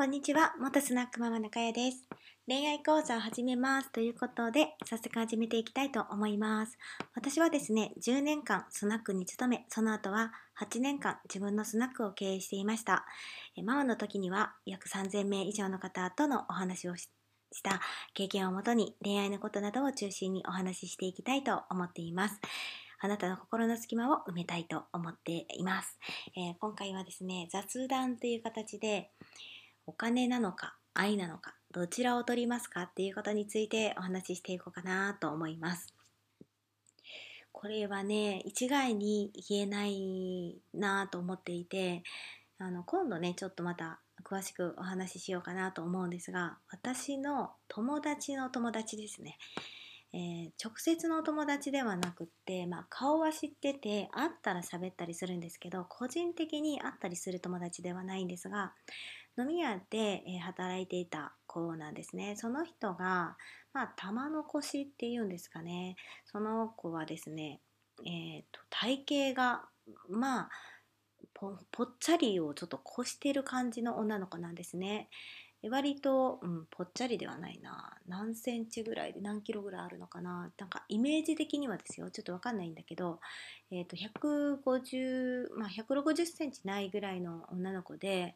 こんにちは、元スナックママ中谷です。恋愛講座を始めますということで、早速始めていきたいと思います。私はですね、10年間スナックに勤め、その後は8年間自分のスナックを経営していました。ママの時には約3000名以上の方とのお話をした経験をもとに恋愛のことなどを中心にお話ししていきたいと思っています。あなたの心の隙間を埋めたいと思っています。えー、今回はですね、雑談という形で、お金なのか愛なのかどちらを取りますかっていうことについてお話ししていこうかなと思います。これはね一概に言えないなと思っていてあの今度ねちょっとまた詳しくお話ししようかなと思うんですが私の友達の友達ですねえー、直接の友達ではなくって、まあ、顔は知ってて会ったら喋ったりするんですけど個人的に会ったりする友達ではないんですが飲み屋で、え、働いていた子なんですね。その人が、まあ、玉の腰っていうんですかね。その子はですね、えーと、体型がまあぽっちゃりをちょっと越してる感じの女の子なんですね。割と、うん、ぽっちゃりではないな。何センチぐらいで何キロぐらいあるのかな。なんかイメージ的にはですよ。ちょっと分かんないんだけど、えーと、150、まあ、160センチないぐらいの女の子で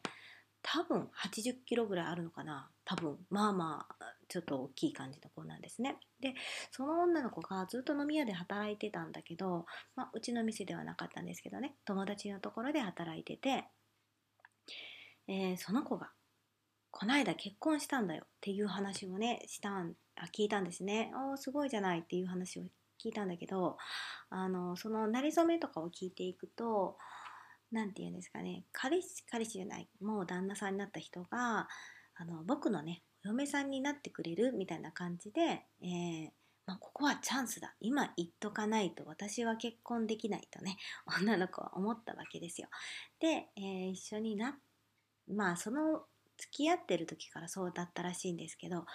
多分80キロぐらいあるのかな。多分。まあまあちょっと大きい感じの子なんですね。でその女の子がずっと飲み屋で働いてたんだけど、まあ、うちの店ではなかったんですけどね。友達のところで働いてて、えー、その子がこないだ結婚したんだよ。っていう話をねしたんあ聞いたんですね。おすごいじゃない。っていう話を聞いたんだけどあのその馴れ初めとかを聞いていくと何て言うんですかね彼氏彼氏じゃないもう旦那さんになった人があの僕のねお嫁さんになってくれるみたいな感じで、えーまあ、ここはチャンスだ今言っとかないと私は結婚できないとね 女の子は思ったわけですよ。で、えー、一緒になまあその付き合ってる時からそうだったらしいんですけど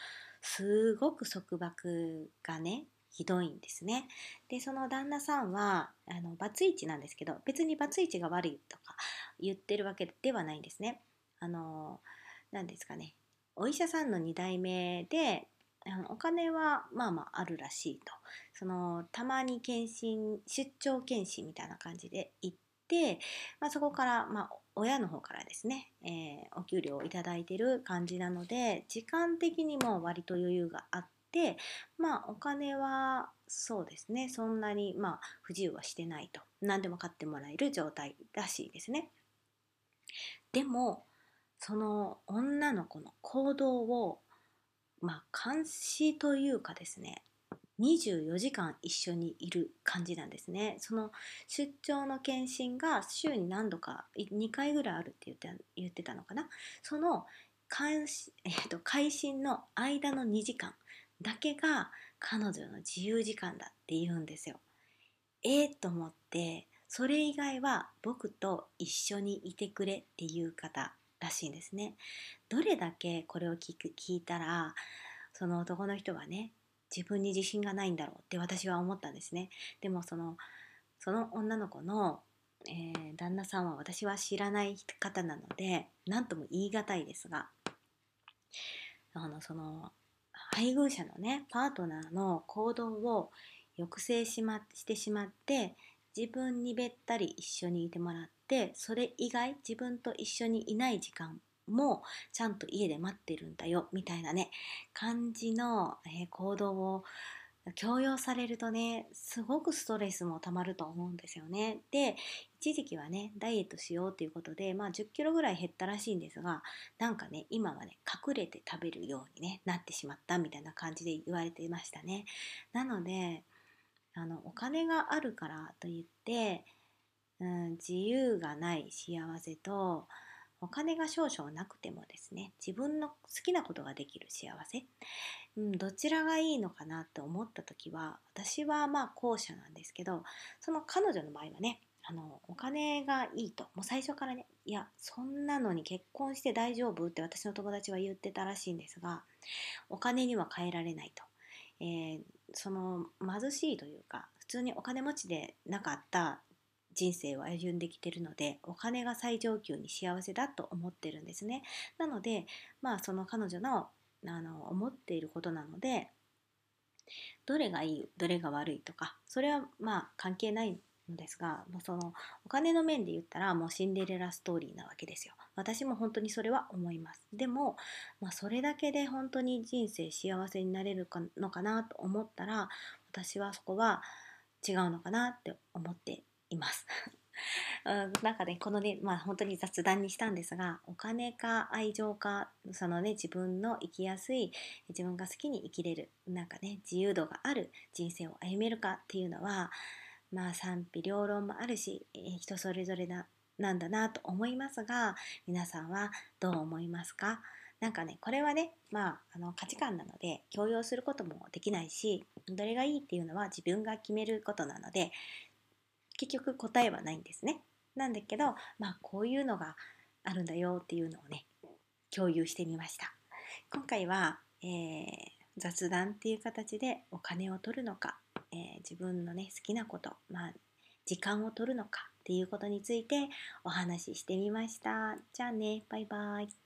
すごく束縛がねひどいんですね。でその旦那さんはあのバツイチなんですけど別にバツイチが悪いとか言ってるわけではないんですね。あの何ですかねお医者さんの2代目であのお金はまあまああるらしいとそのたまに検診出張検診みたいな感じで行って、まあ、そこから、まあ、親の方からですね、えー、お給料をいいてる感じなので時間的にも割と余裕があってでまあお金はそうですねそんなにまあ不自由はしてないと何でも買ってもらえる状態らしいですね。でもその女の子の行動をまあ監視というかですね24時間一緒にいる感じなんですね。その出張の検診が週に何度か2回ぐらいあるって言って言ってたのかな。その監視、えーと、会心の間の2時間だけが彼女の自由時間だって言うんですよ。えー、と思ってそれ以外は僕と一緒にいてくれっていう方らしいんですね。どれだけこれを聞く聞いたらその男の人はね自分に自信がないんだろうって私は思ったんですね。でもそのその女の子の、えー、旦那さんは私は知らない方なので何とも言い難いですがあのその配偶者のねパートナーの行動を抑制し,、ま、してしまって自分にべったり一緒にいてもらってそれ以外自分と一緒にいない時間もちゃんと家で待ってるんだよみたいなね感じの、えー、行動を強要されるとねすごくストレスもたまると思うんですよね。で一時期はねダイエットしようということで、まあ、1 0キロぐらい減ったらしいんですがなんかね今はね隠れて食べるように、ね、なってしまったみたいな感じで言われていましたね。なのであのお金があるからといって、うん、自由がない幸せとお金が少々なくてもですね自分の好きなことができる幸せ、うん、どちらがいいのかなと思った時は私はまあ後者なんですけどその彼女の場合はねあのお金がいいともう最初からねいやそんなのに結婚して大丈夫って私の友達は言ってたらしいんですがお金には変えられないと、えー、その貧しいというか普通にお金持ちでなかった人生を歩んできてるのでお金が最上級に幸せだと思ってるんですね。なのでまあその彼女のあの思っていることなのでどれがいいどれが悪いとかそれはまあ関係ないのですがそのお金の面で言ったらもうシンデレラストーリーなわけですよ。私も本当にそれは思います。でも、まあ、それだけで本当に人生幸せになれるのかなと思ったら私はそこは違うのかなって思っています。なんかねこのねまあ本当に雑談にしたんですがお金か愛情かそのね自分の生きやすい自分が好きに生きれるなんかね自由度がある人生を歩めるかっていうのはまあ賛否両論もあるし、人それぞれななんだなと思いますが皆さんはどう思いますか？なんかねこれはねまああの価値観なので強要することもできないしどれがいいっていうのは自分が決めることなので結局答えはないんですね。なんだけど、まあ、こういうのがあるんだよっていうのをね共有してみました。今回は、えー、雑談っていう形でお金を取るのか、えー、自分のね好きなこと、まあ、時間を取るのかっていうことについてお話ししてみました。じゃあね、バイバイ。